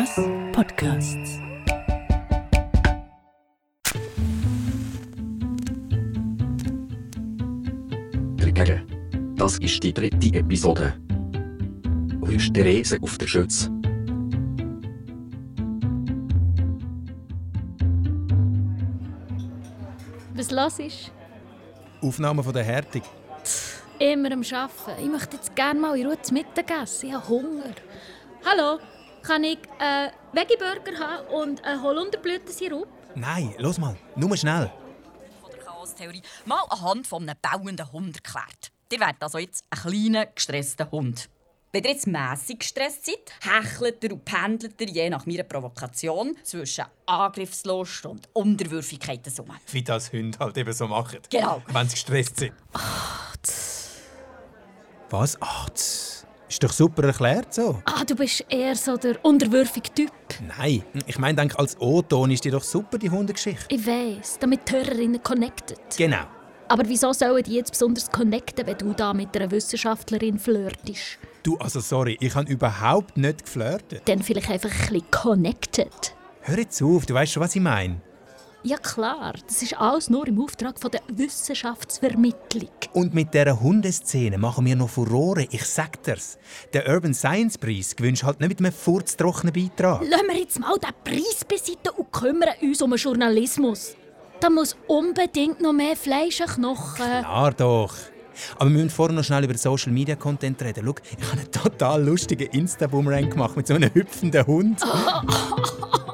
Was Podcasts. Dagegen, das ist die dritte Episode. Wo ist Therese auf der Schütze? Was los ist? Aufnahme von der Härtung. Immer am Arbeiten. Ich möchte jetzt gerne mal in Ruhe zu Mittag essen. Ich habe Hunger. Hallo, kann ich einen Veggie-Burger haben und einen Holunderblütensirup? Nein, los mal, nur schnell. von der Chaostheorie mal anhand von einem bauenden Hund erklärt. Ihr werdet also jetzt ein kleiner, gestresster Hund. Wenn ihr jetzt mässig gestresst seid, hechelt ihr und pendelt ihr je nach meiner Provokation zwischen Angriffslust und Unterwürfigkeit zusammen. Wie das Hunde halt eben so machen. Genau. Wenn sie gestresst sind. Was? Ach, tss. Ist doch super erklärt so. Ah, du bist eher so der unterwürfige Typ. Nein, ich meine, als O-Ton ist die doch super, die Hundegeschichte. Ich weiss, damit die Hörerinnen connected. Genau. Aber wieso sollen die jetzt besonders connecten, wenn du da mit einer Wissenschaftlerin flirtest? Du, also sorry, ich habe überhaupt nicht geflirtet. Dann vielleicht einfach ein bisschen connected. Hör jetzt auf, du weißt schon, was ich meine. Ja klar, das ist alles nur im Auftrag von der Wissenschaftsvermittlung. Und mit dieser Hundeszene machen wir noch Furore, ich sag dir's. Der Urban Science Preis gewünscht halt nicht mit einem furztrockenen Beitrag. Lassen wir jetzt mal den Preis beiseite und kümmern uns um den Journalismus. Da muss unbedingt noch mehr Fleisch und Knochen. Klar doch. Aber wir müssen vorher noch schnell über Social Media Content reden. Schau, ich habe einen total lustigen Insta-Boomerang gemacht mit so einem hüpfenden Hund.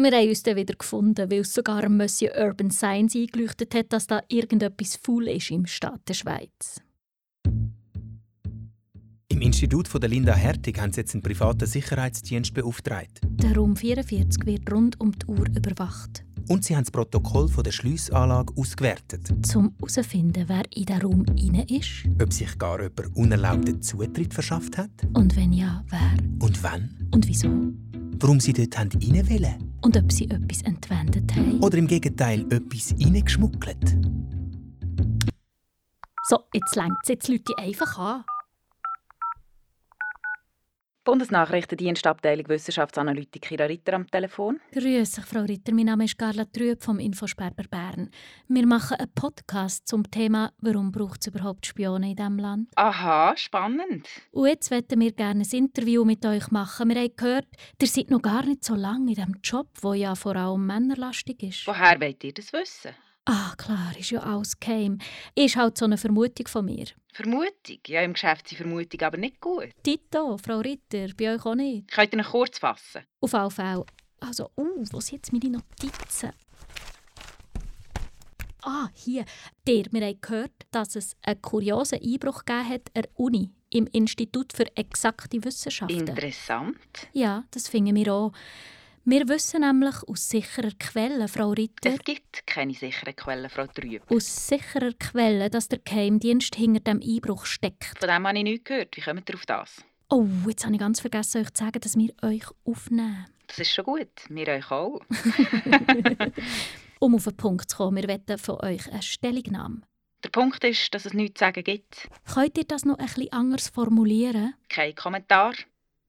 Wir haben uns dann wieder gefunden, weil es sogar Monsieur Urban Science eingeleuchtet hat, dass da irgendetwas faul ist im Staat der Schweiz. Im Institut von der Linda Hertig haben sie jetzt einen privaten Sicherheitsdienst beauftragt. Der Raum 44 wird rund um die Uhr überwacht, Und sie haben das Protokoll von der Schliessanlage ausgewertet. um herauszufinden, wer in den Raum rein ist Ob sich gar jemand unerlaubten Zutritt verschafft hat. und wenn ja, wer Und wann. und wieso. Warum sie dort rein wollen. Und ob sie etwas entwendet haben. Oder im Gegenteil etwas reingeschmuggelt. So, jetzt längt es, jetzt Leute einfach an. Bundesnachrichtendienstabteilung Wissenschaftsanalytik Ira Ritter am Telefon. Grüß dich, Frau Ritter. Mein Name ist Carla Trüb vom Infosperber Bern. Wir machen einen Podcast zum Thema «Warum braucht es überhaupt Spione in diesem Land?» Aha, spannend. Und jetzt möchten wir gerne ein Interview mit euch machen. Wir haben gehört, ihr seid noch gar nicht so lange in diesem Job, der ja vor allem männerlastig ist. Woher wollt ihr das wissen? Ah, klar, ist ja alles geheim. Ist halt so eine Vermutung von mir. Vermutung? Ja, im Geschäft sind Vermutungen aber nicht gut. Tito, Frau Ritter, bei euch auch nicht. Könnt ihr ihn kurz fassen? Auf alle Fälle. Also, uh, wo sind jetzt meine Notizen? Ah, hier. Der, wir haben gehört, dass es einen kuriosen Einbruch gegeben hat an der Uni, im Institut für exakte Wissenschaften. Interessant. ja, das finden wir auch. Wir wissen nämlich aus sicherer Quelle, Frau Ritter, Es gibt keine sicheren Quellen, Frau Trüb. aus sicherer Quelle, dass der Geheimdienst hinter dem Einbruch steckt. Von dem habe ich nichts gehört. Wie kommt ihr auf das? Oh, jetzt habe ich ganz vergessen, euch zu sagen, dass wir euch aufnehmen. Das ist schon gut. Wir euch auch. Um auf den Punkt zu kommen, wir wollen von euch eine Stellungnahme. Der Punkt ist, dass es nichts zu sagen gibt. Könnt ihr das noch bisschen anders formulieren? Kein Kommentar.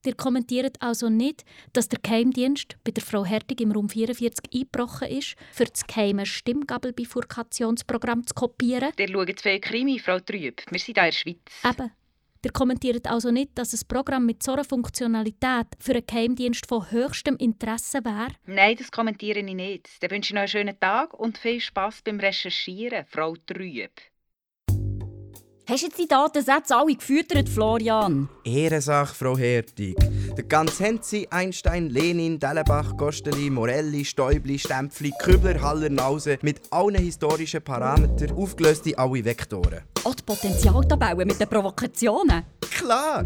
Ihr kommentiert also nicht, dass der Geheimdienst bei der Frau Hertig im Raum 44 eingebrochen ist, für das geheime Stimmgabelbifurkationsprogramm zu kopieren. Ihr schaut viel Krimi, Frau Trüb. Wir sind hier in der Schweiz. Eben. Ihr kommentiert also nicht, dass ein Programm mit so einer Funktionalität für einen Geheimdienst von höchstem Interesse wäre. Nein, das kommentiere ich nicht. Dann wünsche ich noch einen schönen Tag und viel Spass beim Recherchieren, Frau Trüb. Hast jetzt die Datensätze alle gefüttert, Florian? Ehrensache, Frau Hertig. Der ganze Henzi, Einstein, Lenin, Dellenbach, Gosteli, Morelli, Stäubli, Stempfli, Kübler, Haller, Nause mit allen historischen Parametern aufgelöst in alle Vektoren. Auch die Potentialtabellen mit den Provokationen. Klar!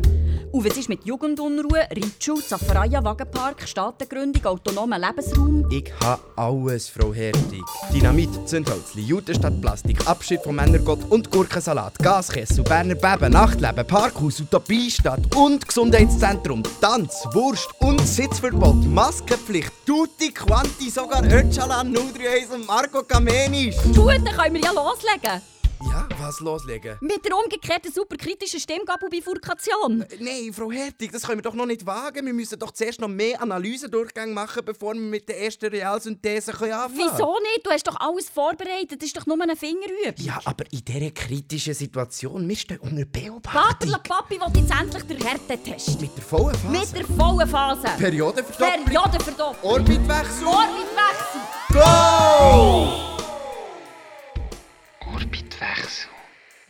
Und was ist mit Jugendunruhe, Ritschul, Zaffaraya, Wagenpark, Staatengründung, autonomer Lebensraum? Ich habe alles, Frau Hertig. Dynamit, Zündhölzli, Judenstadt Plastik, Abschied vom Männergott und Gurkensalat, Gaskessel, Berner Beben, Nachtleben, Parkhaus, Utopiestadt und Gesundheitszentrum, Tanz, Wurst und Sitzverbot, Maskenpflicht, Tutti Quanti, sogar Öcalan, 031 und Marco Kamenisch. Gut, dann können wir ja loslegen. Ja, was loslegen? Mit der umgekehrten superkritischen Stimmgabelbifurkation. Nein, Frau Hertig, das können wir doch noch nicht wagen. Wir müssen doch zuerst noch mehr Analysendurchgänge machen, bevor wir mit der ersten Realsynthese können anfangen Wieso nicht? Du hast doch alles vorbereitet. Das ist doch nur eine Fingerübung. Ja, aber in dieser kritischen Situation, wir stehen unter Beobachtung. Vaterla Papi will jetzt endlich den Härtetest. Mit der vollen Phase. Mit der vollen Phase. Periodenverdopplung. Periodenverdopplung. Orbitwechsel. Orbitwechsel. Go!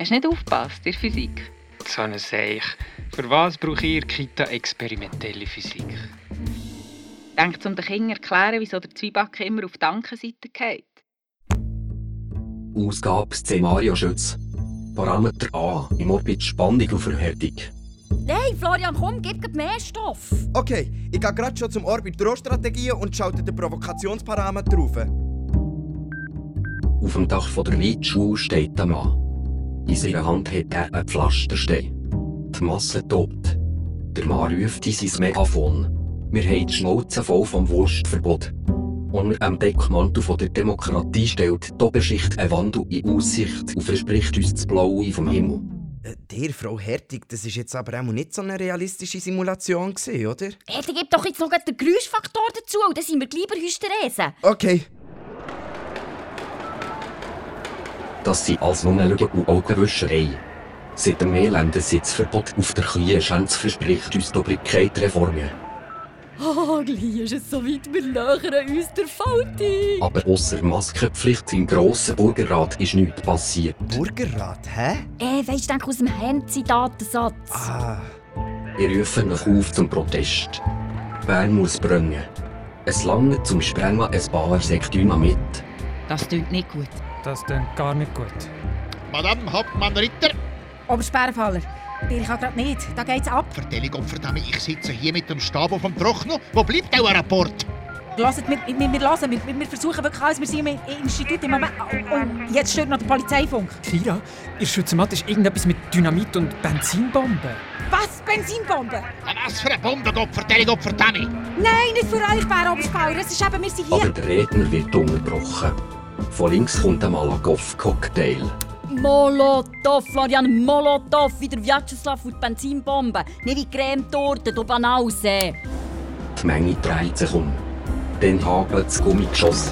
Hast du nicht aufgepasst in der Physik? So eine Seich. Für was brauche ich in der Kita experimentelle Physik? Denkt um den Kindern erklären, wieso der Zwieback immer auf die Dankenseite geht. Ausgabe Szenario Schütz. Parameter A. Im Orbit Spannung und Verhärtung. Hey, Florian, komm, gib gib mehr Stoff. Okay, ich gehe gerade schon zum Orbit Drohstrategien und schalte den Provokationsparameter auf. Auf dem Dach von der Reitschule steht ein Mann. In seiner Hand hat er einen Pflasterstein. Die Masse tobt. Der Mann ruft in sein Megafon. Wir haben die Schnauze voll vom Wurstverbot. Unter dem Deckmantel von der Demokratie stellt die Oberschicht einen Wandel in Aussicht und verspricht uns das Blaue vom Himmel. Äh, der, Frau Hertig, das ist jetzt aber auch nicht so eine realistische Simulation, gewesen, oder? Hey, dann gib doch jetzt noch den Geräuschfaktor dazu. und Dann sind wir gleich bei Hysterese. Okay. Das sind als nur Lügen und Augenwischerei. Seit dem elenden Sitzverbot auf der Kleinschanze verspricht uns die Obrigkeit Reformen. Oh, gleich ist es so weit, wir nähern uns der Falti. Aber ausser Maskenpflicht im grossen Burgerrat ist nichts passiert. Burgerrat, hä? Äh, weisst du, denk aus dem Henzi-Datensatz. Ah. Ich rufe euch auf zum Protest. Bern muss brennen. Es lange zum Sprengen ein paar Sektümer mit. Das klingt nicht gut. Das klingt gar nicht gut. Madame Hauptmann Ritter, Obersperrenfaller. Ich kann gerade nicht. Da geht's ab. Verteidigung verdammt, ich sitze hier mit dem Stab auf dem Trockner. Wo bleibt euer Rapport? Hört, wir, wir, wir, hören, wir, wir versuchen wirklich alles. Wir sind im Institut im Moment. Und jetzt stört noch der Polizeifunk. Kira, ihr Schützenmatt ist irgendetwas mit Dynamit und Benzinbomben. Was? Benzinbombe? Was für eine Bombe, Gott Verteidigung verdammt! Nein, nicht für euch, Bär Obersperrer. Es ist eben, wir sind Aber hier. der Redner wird unterbrochen. Von links kommt ein Malakoff-Cocktail. Molotov, Florian, Molotov, wie der Vyacheslav und die Benzinbombe. Nicht wie Cremetorte, du Banause. Die Menge dreht sich um. Dann hagelt das Gummigeschoss.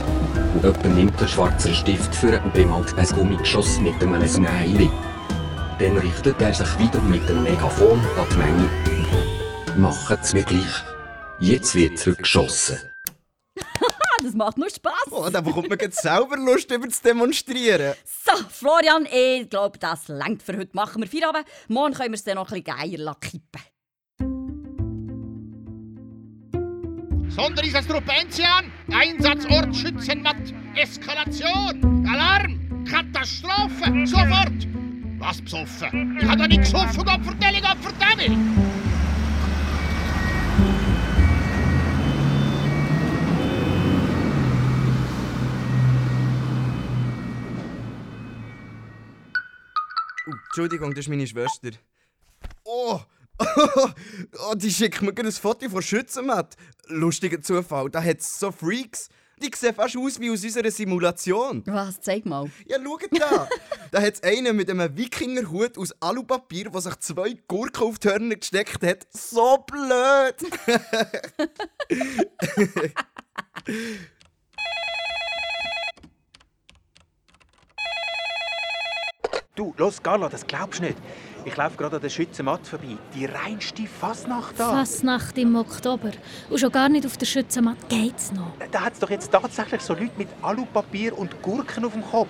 Und jemand nimmt einen schwarzen Stift für und bemalt ein Gummigeschoss mit einem Smiley. Dann richtet er sich wieder mit dem Megafon an die Menge. Machen's mir gleich. Jetzt wird zurückgeschossen. Das macht nur Spass. Oh, da bekommt man jetzt selber Lust, über zu demonstrieren. So, Florian, ich glaube, das längt für heute. Machen wir Feierabend. Morgen können wir es dann noch ein bisschen geier kippen. Sondereinsatztruppe Enzian, Einsatzort Schützenmatt, Eskalation, Alarm, Katastrophe, sofort! Was besoffen? Ich habe doch nicht gesoffen, Gott Verteidigung verdammt! Entschuldigung, das ist meine Schwester. Oh! oh, die schickt mir gerade ein Foto von Schützenmatt. Lustiger Zufall, da hat es so Freaks. Die sehen fast aus wie aus unserer Simulation. Was? Zeig mal. Ja, schaut da! da hat es einen mit einem Wikingerhut aus Alupapier, der sich zwei Gurken auf die Hörner gesteckt hat. So blöd! Du, los, Carla, das glaubst du nicht. Ich laufe gerade an der Schützenmatt vorbei. Die reinste Fasnacht da. Fasnacht im Oktober. Und schon gar nicht auf der Schützenmatte geht's noch. Da hat es doch jetzt tatsächlich so Leute mit Alupapier und Gurken auf dem Kopf.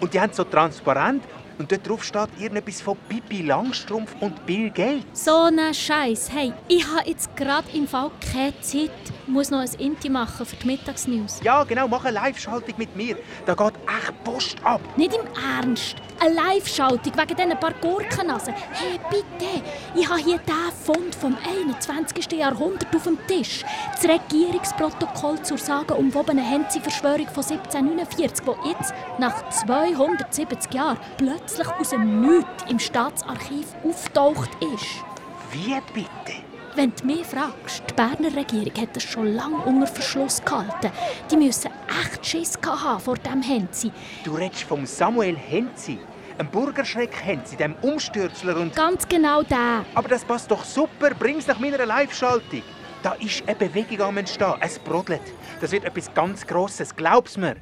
Und die haben so transparent und dort drauf steht irgendetwas von Pippi Langstrumpf und Bill Gates. So ein Scheiß. Hey, ich habe jetzt gerade im Fall keine Zeit. Ich muss noch ein Inti machen für die Mittagsnews. Ja, genau, mach eine Live-Schaltung mit mir. Da geht echt Post ab. Nicht im Ernst. Eine Live-Schaltung wegen diesen paar Gurkennasen. Hey, bitte, ich habe hier den Fund vom 21. Jahrhundert auf dem Tisch. Das Regierungsprotokoll zur sagenumwobenen Henzi-Verschwörung von 1749, wo jetzt, nach 270 Jahren, plötzlich aus dem Nichts im Staatsarchiv auftaucht ist. Wie bitte? Wenn du mich fragst, die Berner Regierung hat das schon lange unter Verschluss gehalten. Die müssen echt Schiss haben vor dem Henzi. Du redest vom Samuel Henzi, einem Burgerschreck Henzi, dem Umstürzler und... Ganz genau der. Aber das passt doch super, bring's nach meiner Live-Schaltung. Da ist eine Bewegung am Entstehen, es brodelt. Das wird etwas ganz Grosses, glaub's mir.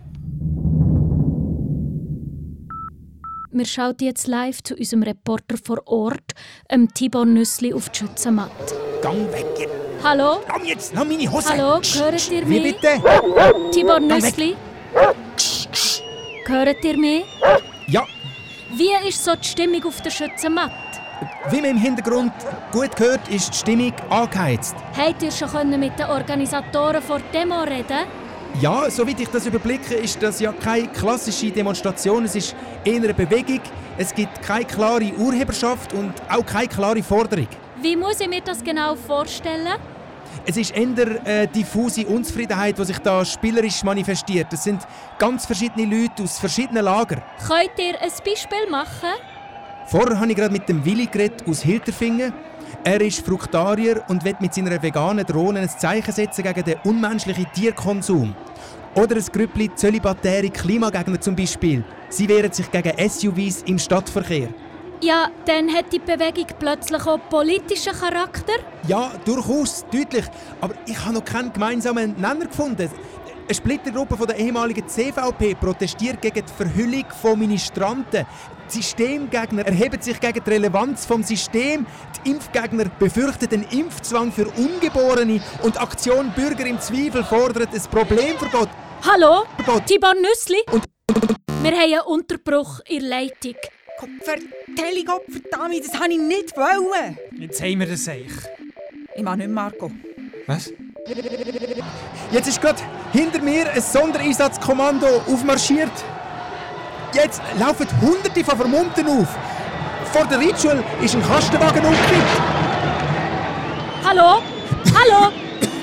Wir schauen jetzt live zu unserem Reporter vor Ort, ähm Tibor Nüssli, auf die Schützenmatte. Gang weg! jetzt. Hallo? Komm jetzt, nimm meine Hose! Hallo, hört ihr Wie mich? bitte? Tibor. Nüssli? Hört ihr mich? Ja, Wie ist so die Stimmung auf der Schützenmatte? wie man im Hintergrund gut hört, ist die Stimmung angeheizt. Habt ihr schon mit den Organisatoren vor der Demo reden? Ja, soweit ich das überblicke, ist das ja keine klassische Demonstration. Es ist eher eine Bewegung. Es gibt keine klare Urheberschaft und auch keine klare Forderung. Wie muss ich mir das genau vorstellen? Es ist eher eine diffuse Unzufriedenheit, die sich da spielerisch manifestiert. Es sind ganz verschiedene Leute aus verschiedenen Lagern. Könnt ihr ein Beispiel machen? Vorher habe ich gerade mit dem Willi geredet aus Hilterfingen. Er ist Fruktarier und will mit seiner veganen Drohne ein Zeichen setzen gegen den unmenschlichen Tierkonsum. Oder ein Grüppli zölibatäre Klimagegner zum Beispiel. Sie wehren sich gegen SUVs im Stadtverkehr. Ja, dann hat die Bewegung plötzlich auch politischen Charakter. Ja, durchaus, deutlich. Aber ich habe noch keinen gemeinsamen Nenner gefunden. Eine Splittergruppe von der ehemaligen CVP protestiert gegen die Verhüllung von Ministranten. Die Systemgegner erheben sich gegen die Relevanz vom System. Die Impfgegner befürchten den Impfzwang für Ungeborene. Und Aktion Bürger im Zweifel fordert ein Problemverbot. Hallo? Verbot. Tibor Nüssli? Und, Wir haben einen Unterbruch in der Leitung. Vertellung, Gott verdammt, das habe ich nicht wollen. Jetzt haben wir das eigentlich. Ich mache nicht mehr, Marco. Was? Jetzt ist gerade hinter mir ein Sondereinsatzkommando aufmarschiert. Jetzt laufen Hunderte von Vermummten auf. Vor der Reitschule ist ein Kastenwagen umgekippt. Hallo? Hallo?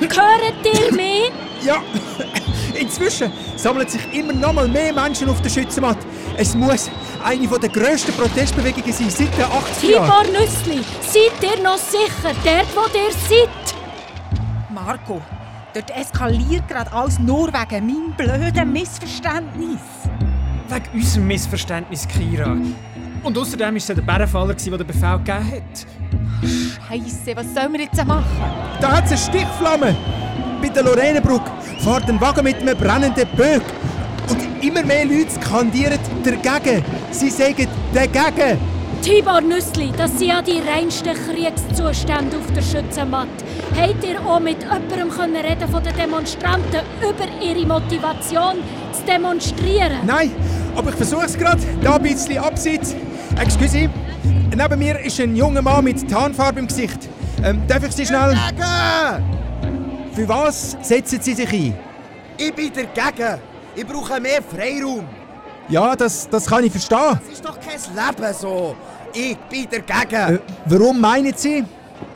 Hört ihr mich? Ja, inzwischen sammeln sich immer noch mal mehr Menschen auf der Schützenmatte. Es muss eine der grössten Protestbewegungen sein seit den 80er Jahren. Tibor Nüssli, seid ihr noch sicher, dort wo ihr seid? Marco, dort eskaliert gerade alles nur wegen meinem blöden Missverständnis. Wegen unserem Missverständnis, Kira. Und außerdem war es ja der Bärenfaller, der den Befehl gegeben hat. Scheisse, was sollen wir jetzt machen? Da hat es eine Stichflamme. Bei der Lorenenbrücke fährt ein Wagen mit einem brennenden Böck. Immer mehr Leute skandieren dagegen. Sie sagen dagegen. Tibor Nüssli, das sind ja die reinsten Kriegszustände auf der Schützenmatte. Habt ihr auch mit jemandem können reden von den Demonstranten über ihre Motivation zu demonstrieren? Nein, aber ich versuche es gerade. Da ein bisschen abseits. Excuse. Neben mir ist ein junger Mann mit Tarnfarbe im Gesicht. Ähm, darf ich Sie schnell... Für was setzen Sie sich ein? Ich bin dagegen. Ich brauche mehr Freiraum. Ja, das, das kann ich verstehen. Das ist doch kein Leben so. Ich bin dagegen. Äh, warum meinen Sie?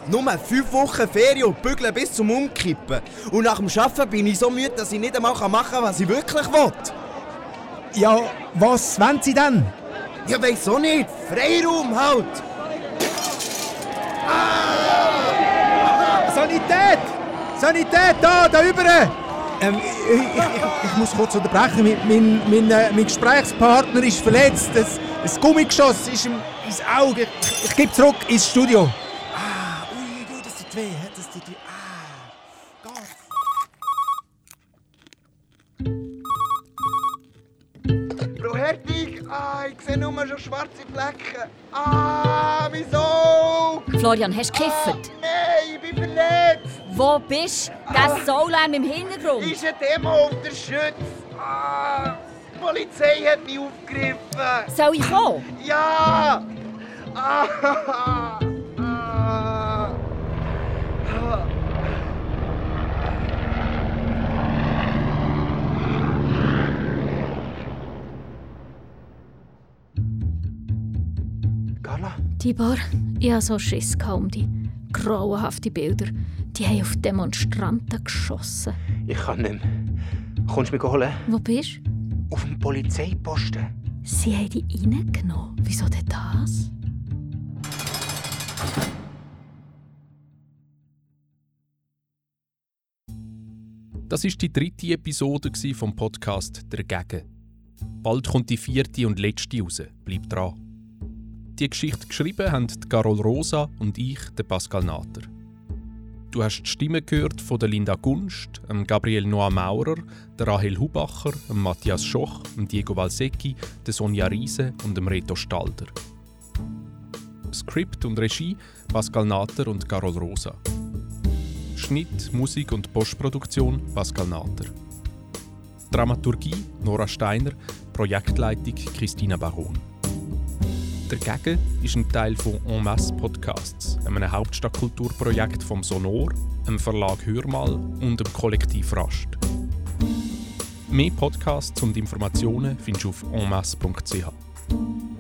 Nur fünf Wochen Ferien und bügeln bis zum Umkippen. Und nach dem Arbeiten bin ich so müde, dass ich nicht einmal machen kann, was ich wirklich will. Ja, was wollen Sie denn? Ja, weiss auch nicht. Freiraum halt. Sanität! Sanität, da, da über! Ähm, ich, ich, ich, muss kurz unterbrechen. Mein, mein, mein, äh, mein Gesprächspartner ist verletzt. Das, das Gummigeschoss ist ihm ins Auge. Ich, ich gebe zurück ins Studio. Ah, ui, ui, das tut weh. Das tut weh. Ah, Gott. Frau Hertig, ah, ich sehe nur schon schwarze Flecken. Ah, mein Auge. Florian, hast du gekifft? Nein, ich bin verletzt. Wo bist du? Der Soulärm im Hintergrund. Ist eine Demo auf der Schütz. Ah, die Polizei hat mich aufgegriffen. Soll ich kommen? Ja! Ah, ah, ah. Tibor, ich hatte so Schiss um die grauenhaften Bilder. Die haben auf Demonstranten geschossen. Ich kann nicht mehr. Kommst du mich holen? Wo bist du? Auf dem Polizeiposten. Sie haben die reingenommen. Wieso denn das? Das ist die dritte Episode vom Podcast «Der Gegen». Bald kommt die vierte und letzte raus. Bleibt dran. Die Geschichte geschrieben haben Carol Rosa und ich, der Pascal Nater. Du hast die Stimme gehört von der Linda Gunst, Gabriel Noah Maurer, der Rahel Hubacher, Matthias Schoch, Diego Valsecchi, der Sonja Riese und dem Reto Stalder. Skript und Regie Pascal Nater und Carol Rosa. Schnitt, Musik und Postproduktion Pascal Nater. Dramaturgie Nora Steiner, Projektleitung Christina Baron. Dagegen ist ein Teil von En Masse Podcasts, einem Hauptstadtkulturprojekt vom Sonor, dem Verlag Hörmal und dem Kollektiv Rast. Mehr Podcasts und Informationen findest du auf enmasse.ch.